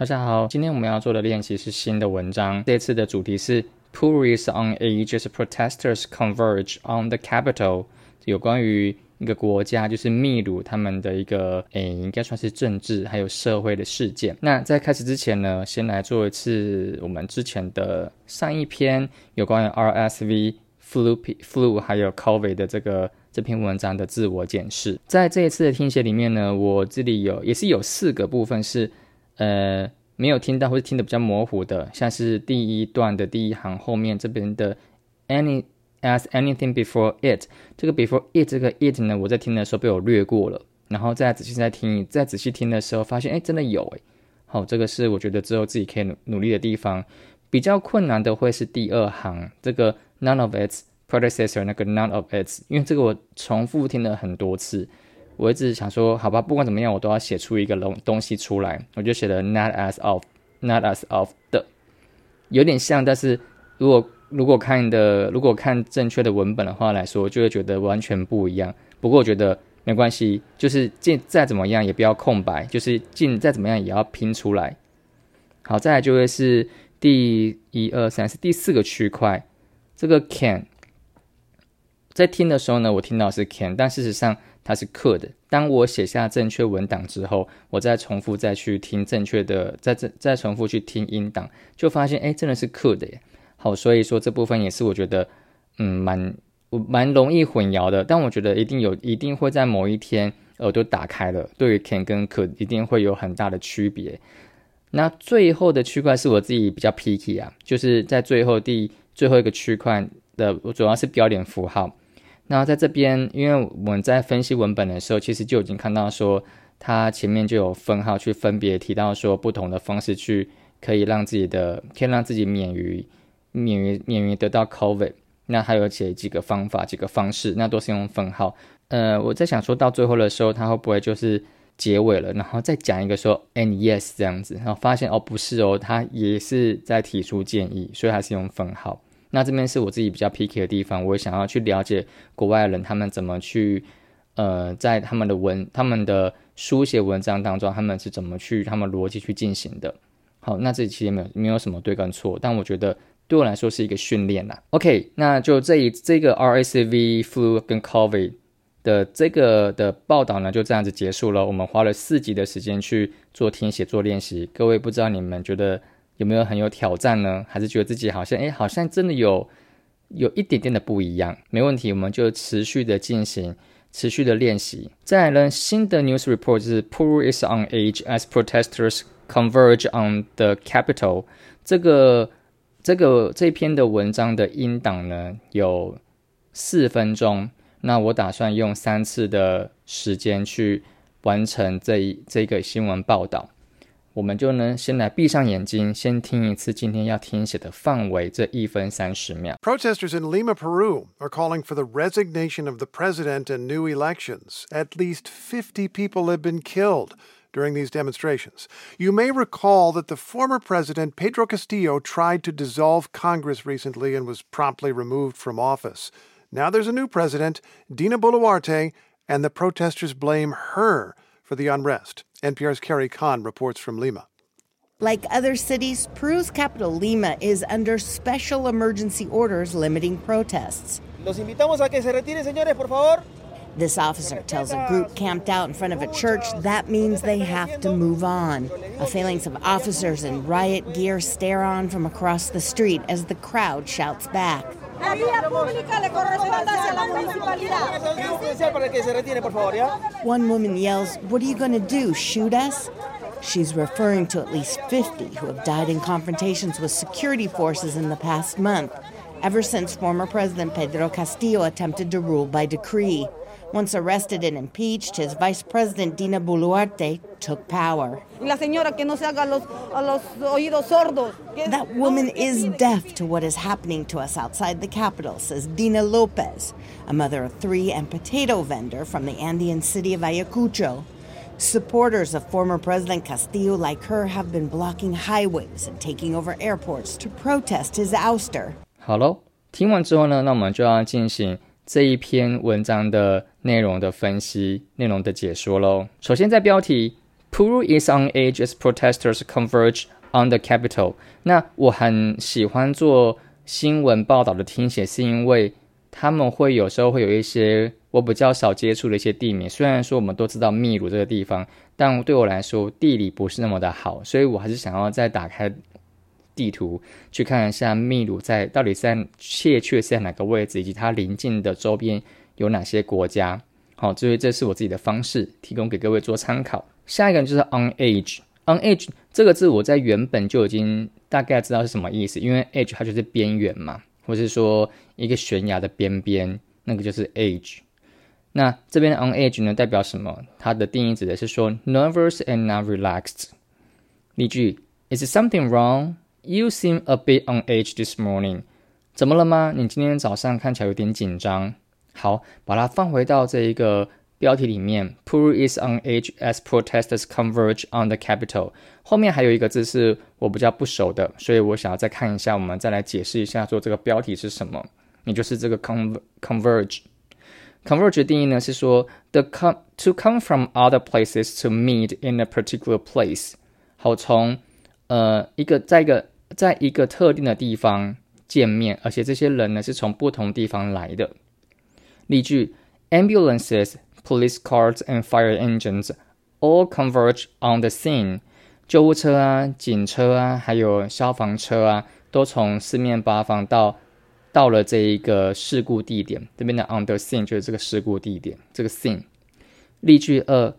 大家好，今天我们要做的练习是新的文章。这次的主题是 purists on Age's protesters converge on the capital，有关于一个国家，就是秘鲁他们的一个诶，应该算是政治还有社会的事件。那在开始之前呢，先来做一次我们之前的上一篇有关于 RSV、flu、flu 还有 COVID 的这个这篇文章的自我检视。在这一次的听写里面呢，我这里有也是有四个部分是。呃，没有听到或者听得比较模糊的，像是第一段的第一行后面这边的 any as anything before it，这个 before it 这个 it 呢，我在听的时候被我略过了，然后再仔细再听，再仔细听的时候发现，哎，真的有哎，好，这个是我觉得之后自己可以努努力的地方。比较困难的会是第二行这个 none of its predecessor 那个 none of its，因为这个我重复听了很多次。我一直想说，好吧，不管怎么样，我都要写出一个东东西出来。我就写了 not as of，not as of 的，有点像，但是如果如果看的如果看正确的文本的话来说，就会觉得完全不一样。不过我觉得没关系，就是进再怎么样也不要空白，就是进再怎么样也要拼出来。好，再来就会是第一二三是第四个区块，这个 can，在听的时候呢，我听到是 can，但事实上。它是 could。当我写下正确文档之后，我再重复再去听正确的，再再再重复去听音档，就发现哎，真的是 could 耶。好，所以说这部分也是我觉得嗯蛮我蛮容易混淆的。但我觉得一定有，一定会在某一天耳朵打开了，对于 can 跟 could 一定会有很大的区别。那最后的区块是我自己比较 picky 啊，就是在最后第最后一个区块的我主要是标点符号。那在这边，因为我们在分析文本的时候，其实就已经看到说，它前面就有分号去分别提到说，不同的方式去可以让自己的，可以让自己免于免于免于得到 COVID。那还有写几个方法，几个方式，那都是用分号。呃，我在想说到最后的时候，它会不会就是结尾了，然后再讲一个说 and yes 这样子，然后发现哦不是哦，它也是在提出建议，所以还是用分号。那这边是我自己比较 picky 的地方，我想要去了解国外人他们怎么去，呃，在他们的文、他们的书写文章当中，他们是怎么去他们逻辑去进行的。好，那这其实没有没有什么对跟错，但我觉得对我来说是一个训练啦。OK，那就这一这个 RACV flu 跟 COVID 的这个的报道呢，就这样子结束了。我们花了四集的时间去做听写做练习，各位不知道你们觉得？有没有很有挑战呢？还是觉得自己好像哎，好像真的有有一点点的不一样？没问题，我们就持续的进行，持续的练习。再来呢，新的 news report 是 p o o r is on edge as protesters converge on the capital。这个这个这篇的文章的音档呢有四分钟，那我打算用三次的时间去完成这一这个新闻报道。我们就呢，先来闭上眼睛，先听一次今天要听写的范围这一分三十秒。Protesters in Lima, Peru are calling for the resignation of the president and new elections. At least 50 people have been killed during these demonstrations. You may recall that the former president, Pedro Castillo, tried to dissolve Congress recently and was promptly removed from office. Now there's a new president, Dina Boluarte, and the protesters blame her for the unrest. NPR's Carrie Kahn reports from Lima. Like other cities, Peru's capital, Lima, is under special emergency orders limiting protests. Los invitamos a que se retiren, señores, por favor. This officer tells a group camped out in front of a church that means they have to move on. A phalanx of officers in riot gear stare on from across the street as the crowd shouts back. La vía pública le corresponde hacia la municipalidad. One woman yells, What are you going to do? Shoot us? She's referring to at least 50 who have died in confrontations with security forces in the past month, ever since former President Pedro Castillo attempted to rule by decree. Once arrested and impeached, his vice president, Dina Boluarte, took power. That woman is deaf to what is happening to us outside the capital, says Dina Lopez, a mother of three and potato vendor from the Andean city of Ayacucho. Supporters of former President Castillo, like her, have been blocking highways and taking over airports to protest his ouster. 好喽，听完之后呢，那我们就要进行这一篇文章的 内容的分析、内容的解说喽。首先，在标题 Peru is on edge as protesters converge on the capital。那我很喜欢做新闻报道的听写，是因为他们会有时候会有一些我比较少接触的一些地名。虽然说我们都知道秘鲁这个地方，但对我来说地理不是那么的好，所以我还是想要再打开地图去看一下秘鲁在到底在确切是在哪个位置，以及它邻近的周边有哪些国家。好，所以这是我自己的方式，提供给各位做参考。下一个就是 on edge，on edge 这个字我在原本就已经大概知道是什么意思，因为 edge 它就是边缘嘛。或是说一个悬崖的边边，那个就是 edge。那这边的 on edge 呢，代表什么？它的定义指的是说 nervous and not relaxed。例句：Is something wrong? You seem a bit on edge this morning。怎么了吗？你今天早上看起来有点紧张。好，把它放回到这一个。标题里面，Peru is on edge as protesters converge on the capital。后面还有一个字是我比较不熟的，所以我想要再看一下，我们再来解释一下，说这个标题是什么。也就是这个 con converge。converge 的定义呢是说，the come to come from other places to meet in a particular place。好，从呃一个在一个在一个特定的地方见面，而且这些人呢是从不同地方来的。例句：ambulances。Police cars and fire engines all converge on the scene。救护车啊、警车啊，还有消防车啊，都从四面八方到到了这一个事故地点。这边的 on the scene 就是这个事故地点，这个 scene。例句二：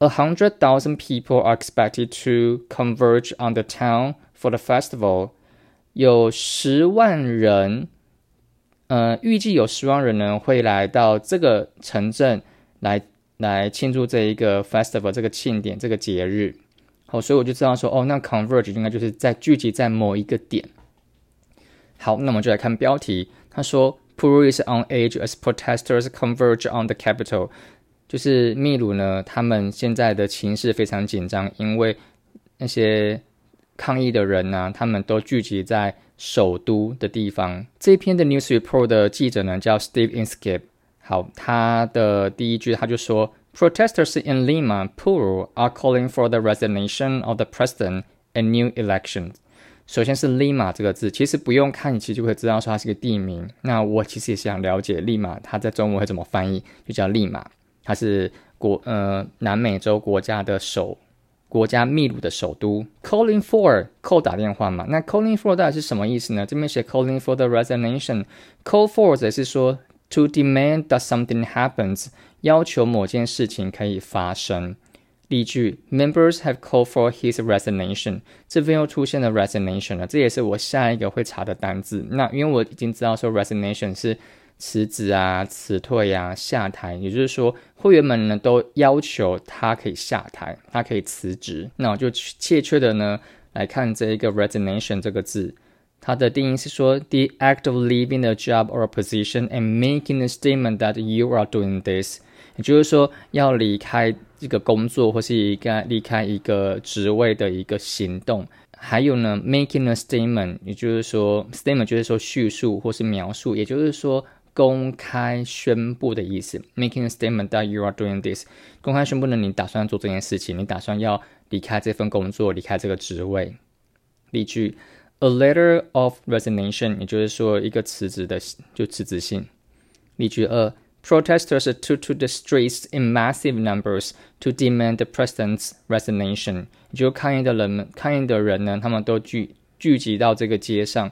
A hundred thousand people are expected to converge on the town for the festival。有十万人， 呃，预计有十万人呢会来到这个城镇。来来庆祝这一个 festival 这个庆典这个节日，好，所以我就知道说，哦，那 converge 应该就是在聚集在某一个点。好，那我们就来看标题，他说 Peru is on edge as protesters converge on the capital，就是秘鲁呢，他们现在的情势非常紧张，因为那些抗议的人呢，他们都聚集在首都的地方。这篇的 news report 的记者呢叫 Steve Inskeep。好，他的第一句他就说，Protesters in Lima, Peru are calling for the resignation of the president and new elections。首先是 Lima 这个字，其实不用看，你其实就会知道说它是个地名。那我其实也想了解利马，它在中文会怎么翻译，就叫利马，它是国呃南美洲国家的首国家秘鲁的首都。Calling for call 打电话嘛，那 calling for 到底是什么意思呢？这边写 calling for the resignation，call for 则是说。To demand that something happens，要求某件事情可以发生。例句：Members have called for his resignation。这边又出现了 resignation 了，这也是我下一个会查的单字。那因为我已经知道说 resignation 是辞职啊、辞退啊、下台，也就是说会员们呢都要求他可以下台，他可以辞职。那我就切切的呢来看这一个 resignation 这个字。它的定义是说，the act of leaving a job or a position and making a statement that you are doing this，也就是说要离开这个工作或是一个离开一个职位的一个行动。还有呢，making a statement，也就是说，statement 就是说叙述或是描述，也就是说公开宣布的意思。making a statement that you are doing this，公开宣布呢，你打算做这件事情，你打算要离开这份工作，离开这个职位。例句。A letter of resignation，也就是说一个辞职的就辞职信。例句二：Protesters took to the streets in massive numbers to demand the president's resignation。也就抗议的人们，抗议的人呢，他们都聚聚集到这个街上，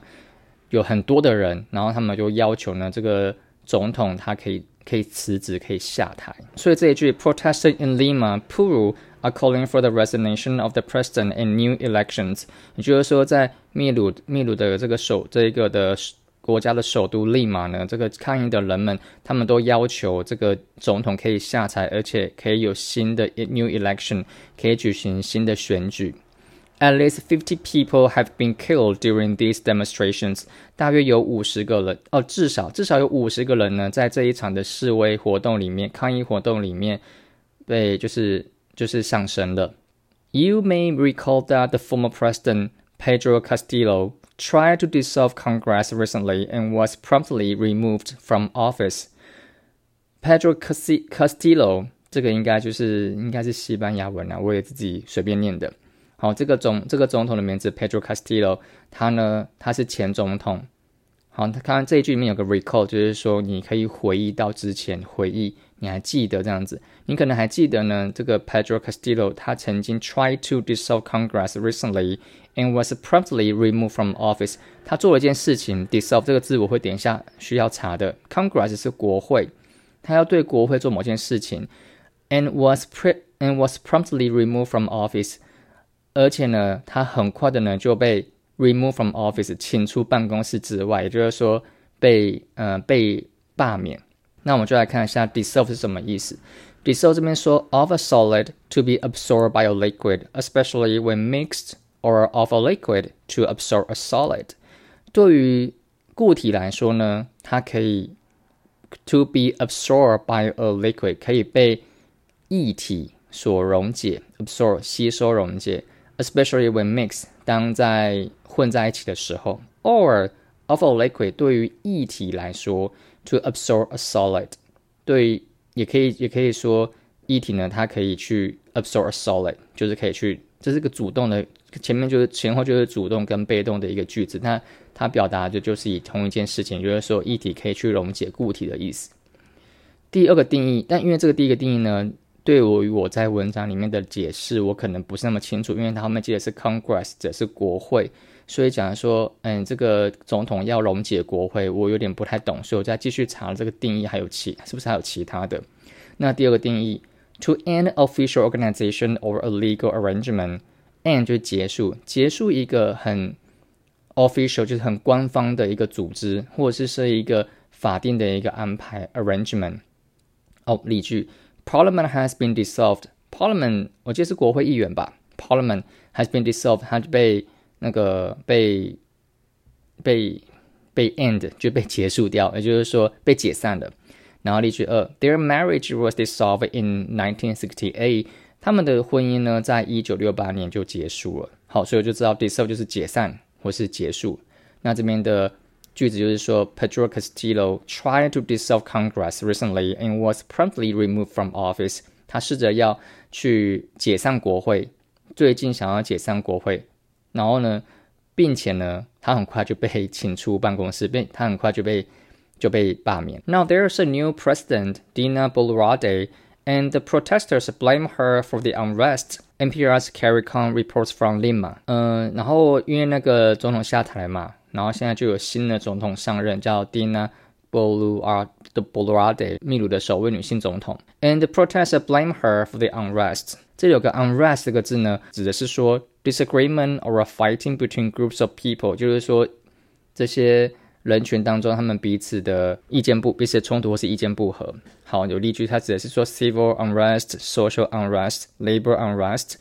有很多的人，然后他们就要求呢，这个总统他可以可以辞职，可以下台。所以这一句：Protesters in Lima, Peru。are calling for the resignation of the president and new elections。也就是说，在秘鲁秘鲁的这个首这一个的国家的首都利马呢，这个抗议的人们，他们都要求这个总统可以下台，而且可以有新的 new election，可以举行新的选举。At least fifty people have been killed during these demonstrations。大约有五十个人，哦，至少至少有五十个人呢，在这一场的示威活动里面，抗议活动里面被就是。就是上升了。You may recall that the former president Pedro Castillo tried to dissolve Congress recently and was promptly removed from office. Pedro Castillo 这个应该就是应该是西班牙文啊，我也自己随便念的。 好，这个总这个总统的名字 Pedro Castillo，他呢他是前总统。好，他看这一句里面有个 recall，就是说你可以回忆到之前，回忆你还记得这样子。你可能还记得呢，这个 Pedro Castillo 他曾经 tried to dissolve Congress recently and was promptly removed from office。他做了一件事情，dissolve 这个字我会点一下需要查的。Congress 是国会，他要对国会做某件事情，and was pr and was promptly removed from office。而且呢，他很快的呢就被 remove from office，请出办公室之外，也就是说被呃被罢免。那我们就来看一下 dissolve 是什么意思。dissolve 这边说 of a solid to be absorbed by a liquid，especially when mixed or of a liquid to absorb a solid。对于固体来说呢，它可以 to be absorbed by a liquid，可以被液体所溶解，absorb 吸收溶解。 Especially when mixed，当在混在一起的时候，or of a liquid 对于液体来说，to absorb a solid，对，也可以也可以说液体呢，它可以去 absorb a solid，就是可以去，这是个主动的，前面就是前后就是主动跟被动的一个句子，那它表达的就是以同一件事情，就是说液体可以去溶解固体的意思。第二个定义，但因为这个第一个定义呢。对我与我在文章里面的解释，我可能不是那么清楚，因为他后面记得是 Congress，指的是国会，所以讲说，嗯，这个总统要溶解国会，我有点不太懂，所以我再继续查这个定义，还有其是不是还有其他的？那第二个定义，to end official organization or a legal arrangement，end 就是结束，结束一个很 official 就是很官方的一个组织，或者是是一个法定的一个安排 arrangement。哦，例句。Parliament has been dissolved. Parliament，我记得是国会议员吧。Parliament has been dissolved，它就被那个被被被 end 就被结束掉，也就是说被解散了。然后例句二，Their marriage was dissolved in 1968。他们的婚姻呢，在一九六八年就结束了。好，所以我就知道 dissolve 就是解散或是结束。那这边的。句子就是说，Pedro Castillo tried to dissolve Congress recently and was promptly removed from office。他试着要去解散国会，最近想要解散国会，然后呢，并且呢，他很快就被请出办公室，被他很快就被就被罢免。Now there's a new president, Dina Boluarte, and the protesters blame her for the unrest. NPR's Carrie Kong reports from Lima。嗯，然后因为那个总统下台嘛。 然后现在就有新的总统上任，叫 Dina Boluarte 的 Boluarte，秘鲁的首位女性总统。And the protesters blame her for the unrest。这里有个 unrest 这个字呢，指的是说 disagreement or a fighting between groups of people，就是说这些人群当中他们彼此的意见不彼此冲突或是意见不合。好，有例句，它指的是说 civil unrest、social unrest、labor unrest。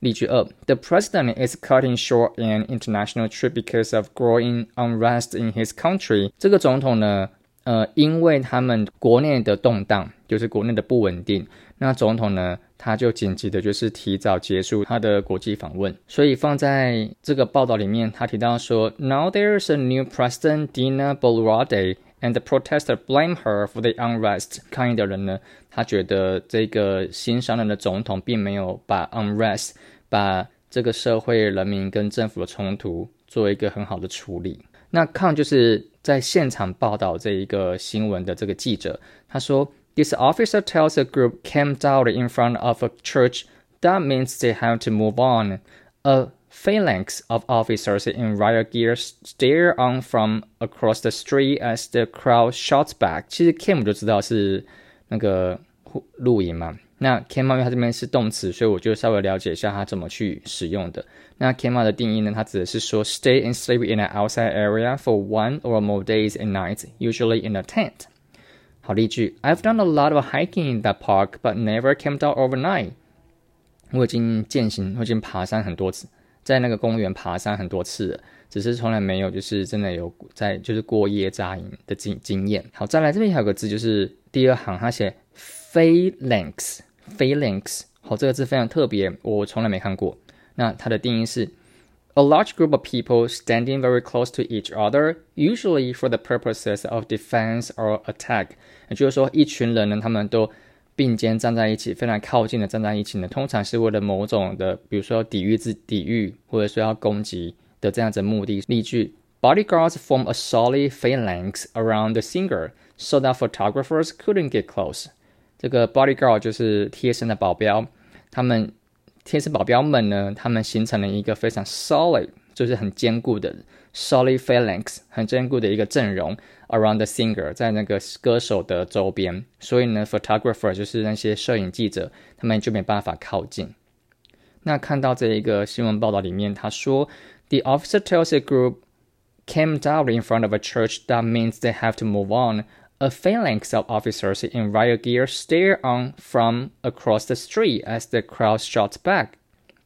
例句二：The president is cutting short an international trip because of growing unrest in his country。这个总统呢，呃，因为他们国内的动荡，就是国内的不稳定，那总统呢，他就紧急的就是提早结束他的国际访问。所以放在这个报道里面，他提到说，Now there's a new president, Dina Boluarte。 And the protester blame her for the unrest。抗议的人呢，他觉得这个新上任的总统并没有把 unrest，把这个社会人民跟政府的冲突做一个很好的处理。那抗就是在现场报道这一个新闻的这个记者，他说，This officer tells a group camped out in front of a church that means they have to move on. A Phalanx of officers in riot gear stare on from across the street as the crowd shouts back。其实 cam 就知道是那个录影嘛。那 cam 因为它这边是动词，所以我就稍微了解一下它怎么去使用的。那 cam 的定义呢？它指的是说 stay and sleep in an outside area for one or more days and nights, usually in a tent。好例句：I've done a lot of hiking in that park, but never camped out overnight。我已经践行，我已经爬山很多次。 在那个公园爬山很多次，只是从来没有就是真的有在就是过夜扎营的经经验。好，再来这边还有个字，就是第二行，它写 phalanx，phalanx。好，这个字非常特别，我从来没看过。那它的定义是 a large group of people standing very close to each other, usually for the purposes of defense or attack。也就是说，一群人呢，他们都并肩站在一起，非常靠近的站在一起呢，通常是为了某种的，比如说抵御自抵御，或者说要攻击的这样子目的。例句：Bodyguards form a solid phalanx around the singer so that photographers couldn't get close。这个 bodyguard 就是贴身的保镖，他们贴身保镖们呢，他们形成了一个非常 solid，就是很坚固的 solid phalanx，很坚固的一个阵容。Around the singer，在那个歌手的周边，所以呢，photographer 就是那些摄影记者，他们就没办法靠近。那看到这一个新闻报道里面，他说，The officer tells a group came down in front of a church that means they have to move on. A phalanx of officers in riot gear stare on from across the street as the crowd shouts back.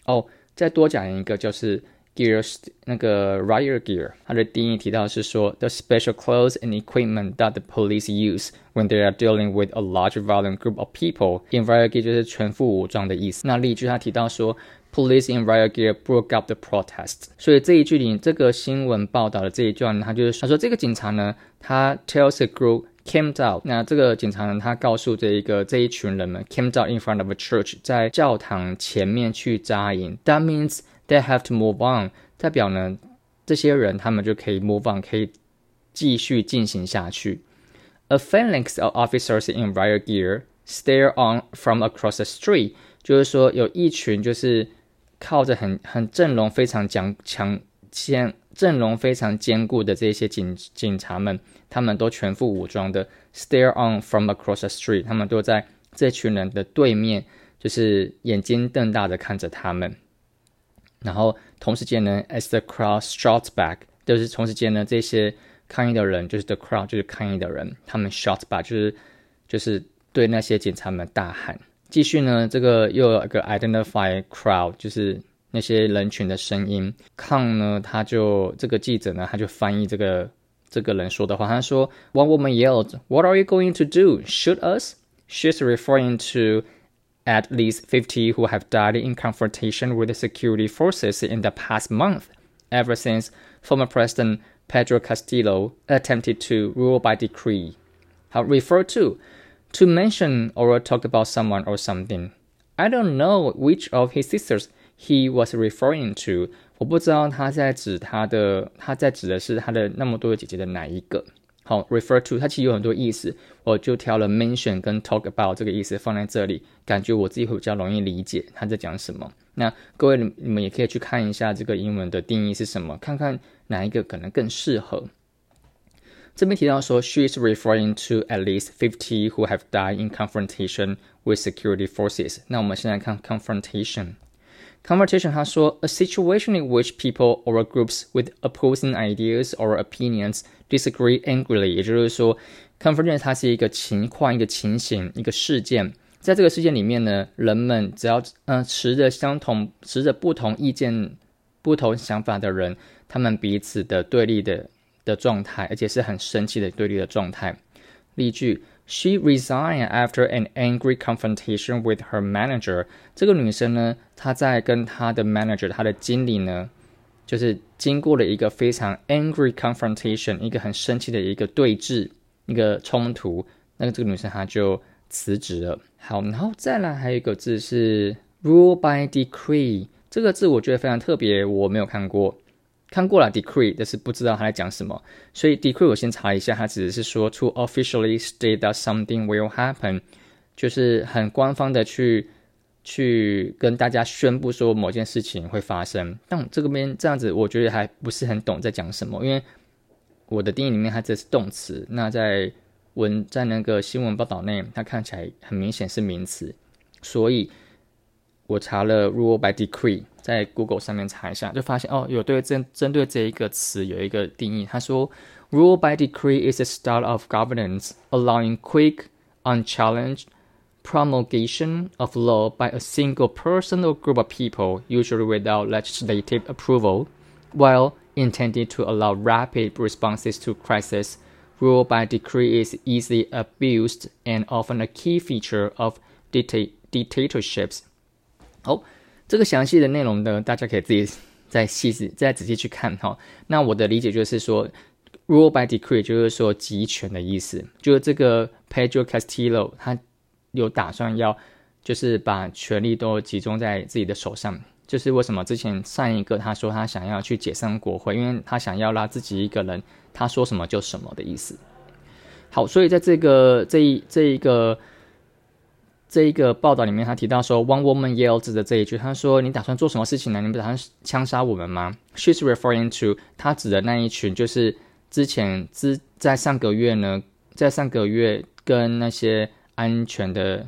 哦，再多讲一个就是 Gears 那个 riot gear，它的定义提到是说 the special clothes and equipment that the police use when they are dealing with a large violent group of people. In riot gear 就是全副武装的意思。那例句它提到说 police in riot gear broke up the protest。所以这一句里这个新闻报道的这一段，它就是他说这个警察呢，他 tells a group came out。那这个警察呢，他告诉这一个这一群人们 came out in front of a church，在教堂前面去扎营。That means They have to move on，代表呢，这些人他们就可以 move on，可以继续进行下去。A phalanx of officers in riot gear stare on from across the street，就是说有一群就是靠着很很阵容非常强强坚阵容非常坚固的这些警警察们，他们都全副武装的 stare on from across the street，他们都在这群人的对面，就是眼睛瞪大的看着他们。然后同时间呢，as the crowd shouts back，就是同时间呢，这些抗议的人就是 the crowd，就是抗议的人，他们 shout back，就是就是对那些警察们大喊。继续呢，这个又有一个 identify crowd，就是那些人群的声音。抗呢，他就这个记者呢，他就翻译这个这个人说的话，他说，One woman yelled, "What are you going to do? Shoot us?" She's referring to at least 50 who have died in confrontation with the security forces in the past month, ever since former President Pedro Castillo attempted to rule by decree. How refer to, to mention or talk about someone or something. I don't know which of his sisters he was referring to. 我不知道他在指他的，他在指的是他的那么多的姐姐的哪一个。 好，refer to 它其实有很多意思，我就挑了 mention 跟 talk about 这个意思放在这里，感觉我自己会比较容易理解他在讲什么。那各位你们也可以去看一下这个英文的定义是什么，看看哪一个可能更适合。这边提到说，she is referring to at least fifty who have died in confrontation with security forces。那我们现在看 confrontation。Conversation，他说，a situation in which people or groups with opposing ideas or opinions disagree angrily，也就是说，confrontation 它是一个情况、一个情形、一个事件。在这个事件里面呢，人们只要嗯持着相同、持着不同意见、不同想法的人，他们彼此的对立的的状态，而且是很生气的对立的状态。例句。She resigned after an angry confrontation with her manager。这个女生呢，她在跟她的 manager，她的经理呢，就是经过了一个非常 angry confrontation，一个很生气的一个对峙，一个冲突。那个这个女生她就辞职了。好，然后再来还有一个字是 rule by decree。这个字我觉得非常特别，我没有看过。看过了 decree，但是不知道他在讲什么，所以 decree 我先查一下，它只是说 to officially state that something will happen，就是很官方的去去跟大家宣布说某件事情会发生。但这个边这样子，我觉得还不是很懂在讲什么，因为我的定义里面它这是动词，那在文在那个新闻报道内，它看起来很明显是名词，所以我查了 rule by decree。在 Google 上面查一下，就发现哦，有对针针对这一个词有一个定义。他说，Rule by decree is a style of governance allowing quick, unchallenged promulgation of law by a single person or group of people, usually without legislative approval, while intended to allow rapid responses to crisis. Rule by decree is easily abused and often a key feature of dictatorships. 好。这个详细的内容呢，大家可以自己再细致、再仔细去看哈。那我的理解就是说，rule by decree 就是说集权的意思，就是这个 Pedro Castillo 他有打算要就是把权力都集中在自己的手上。就是为什么之前上一个他说他想要去解散国会，因为他想要拉自己一个人，他说什么就什么的意思。好，所以在这个这一这一个这一个报道里面，他提到说，One woman yelled 的这一句，他说：“你打算做什么事情呢？你不打算枪杀我们吗？”She's referring to 他指的那一群，就是之前之在上个月呢，在上个月跟那些安全的。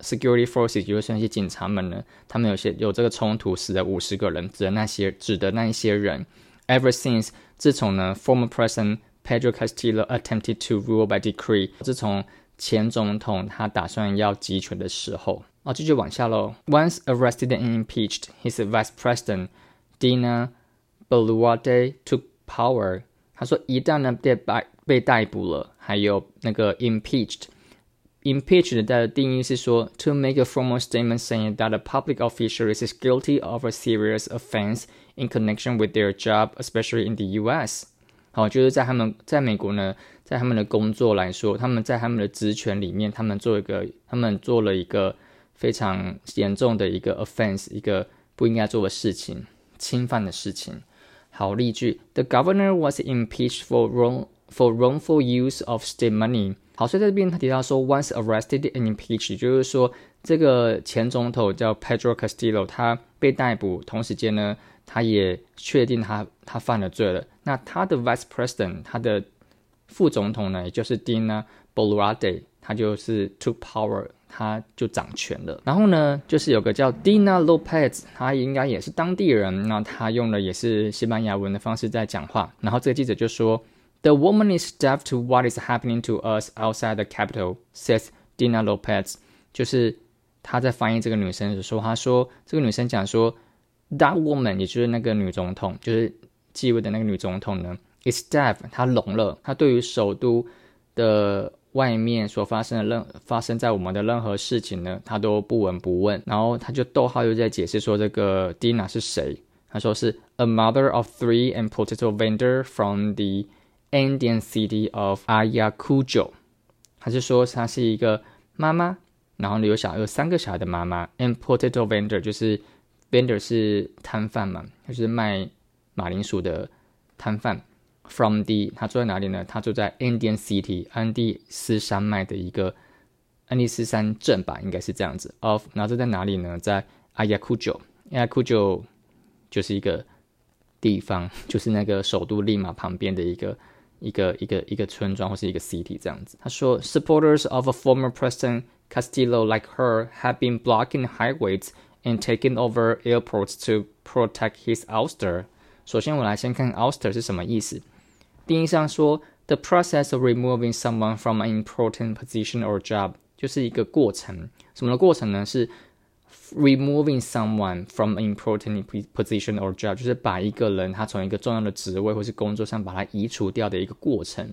Security forces 就是那些警察们呢，他们有些有这个冲突，死了五十个人，指的那些指的那一些人。Ever since 自从呢，former President Pedro Castillo attempted to rule by decree，自从前总统他打算要集权的时候，啊，继续往下喽。Once arrested and impeached, his vice president Dina Boluarte took power。他说一旦呢被逮被逮捕了，还有那个 impeached。Impeached 的定义是说，to make a formal statement saying that a public official is guilty of a serious offense in connection with their job, especially in the U.S. 好，就是在他们在美国呢， 在他们的工作来说，他们在他们的职权里面，他们做一个，他们做了一个非常严重的一个 offense，一个不应该做的事情，侵犯的事情。好，例句：The governor was impeached for wrong for wrongful use of state money. 好，所以在这边他提到说，once arrested and impeached，就是说这个前总统叫 Pedro Castillo，他被逮捕，同时间呢，他也确定他他犯了罪了。那他的 vice president，他的副总统呢，也就是 Dina Boluarte，他就是 took power，他就掌权了。然后呢，就是有个叫 Dina Lopez，他应该也是当地人，那他用的也是西班牙文的方式在讲话。然后这个记者就说。The woman is deaf to what is happening to us outside the capital, says Dina Lopez。就是他在翻译这个女生的时候，他说这个女生讲说，That woman，也就是那个女总统，就是继位的那个女总统呢 It's deaf，他聋了，他对于首都的外面所发生的任发生在我们的任何事情呢，他都不闻不问。然后他就逗号又在解释说这个 Dina 是谁，他说是 a mother of three and potato vendor from the Indian city of Ayacucho，还是说她是一个妈妈，然后有小有三个小孩的妈妈。And potato vendor 就是 vendor 是摊贩嘛，就是卖马铃薯的摊贩。From the 他住在哪里呢？他住在 Indian city 安第斯山脉的一个安第斯山镇吧，应该是这样子。Of 然后这在哪里呢？在 Ayacucho，Ayacucho 就是一个地方，就是那个首都利马旁边的一个。一个一个一个村庄或是一个 city 这样子。他说，supporters of a former president Castillo like her have been blocking highways and taking over airports to protect his ouster。首先，我来先看 ouster 是什么意思。定义上说，the process of removing someone from an important position or job 就是一个过程。什么的过程呢？是 removing someone from an important position or job，就是把一个人他从一个重要的职位或是工作上把他移除掉的一个过程。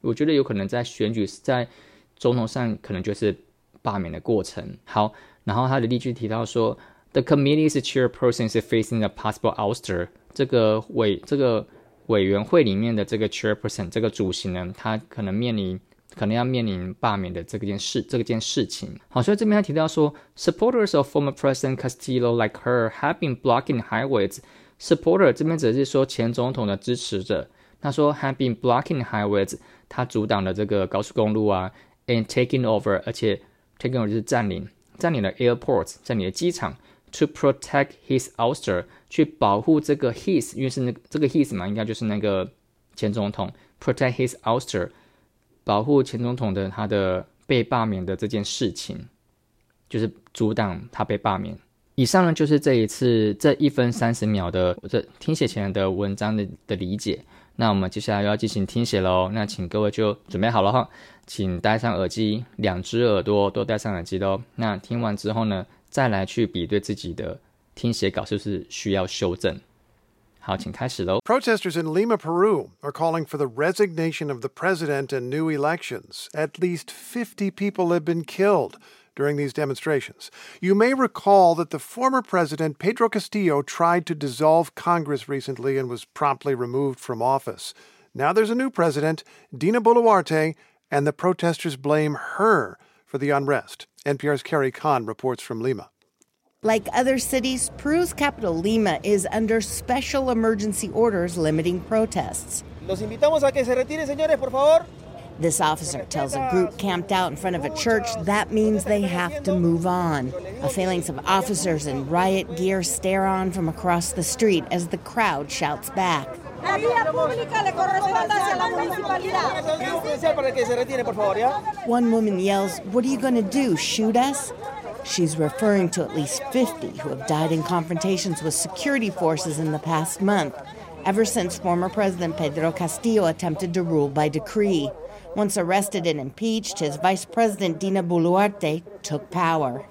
我觉得有可能在选举在总统上可能就是罢免的过程。好，然后他的例句提到说，the committee's chairperson is facing a possible ouster。这个委这个委员会里面的这个 chairperson 这个主席呢，他可能面临。可能要面临罢免的这件事，这件事情。好，所以这边他提到说，supporters of former President Castillo like her have been blocking highways。supporter 这边只是说前总统的支持者。他说 have been blocking highways，他阻挡了这个高速公路啊，and taking over，而且 taking over 就是占领，占领了 airports，占领了机场，to protect his ouster，去保护这个 his，因为是那这个 his 嘛，应该就是那个前总统，protect his ouster。保护前总统的他的被罢免的这件事情，就是阻挡他被罢免。以上呢就是这一次这一分三十秒的这听写前的文章的的理解。那我们接下来要进行听写喽。那请各位就准备好了哈，请戴上耳机，两只耳朵都戴上耳机喽。那听完之后呢，再来去比对自己的听写稿是不是需要修正。Protesters in Lima, Peru are calling for the resignation of the president and new elections. At least 50 people have been killed during these demonstrations. You may recall that the former president, Pedro Castillo, tried to dissolve Congress recently and was promptly removed from office. Now there's a new president, Dina Boluarte, and the protesters blame her for the unrest. NPR's Carrie Kahn reports from Lima. Like other cities, Peru's capital, Lima, is under special emergency orders limiting protests. Los invitamos a que se retiren, señores, por favor. This officer tells a group camped out in front of a church that means they have to move on. A phalanx of officers in riot gear stare on from across the street as the crowd shouts back. One woman yells, What are you going to do? Shoot us? She's referring to at least 50 who have died in confrontations with security forces in the past month, ever since former President Pedro Castillo attempted to rule by decree. Once arrested and impeached, his vice president Dina Boluarte took power.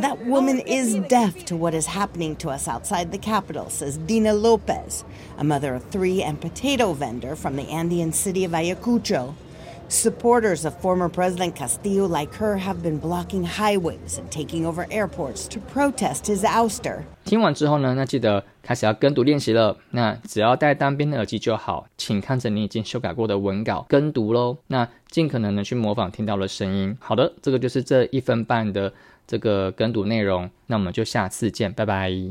That woman is deaf to what is happening to us outside the capital, says Dina Lopez, a mother of three and potato vendor from the Andean city of Ayacucho. Supporters of former President Castillo, like her, have been blocking highways and taking over airports to protest his ouster. 听完之后呢，那记得开始要跟读练习了。那只要戴单边的耳机就好，请看着你已经修改过的文稿跟读喽。那尽可能的去模仿听到的声音。好的，这个就是这一分半的这个跟读内容。那我们就下次见，拜拜。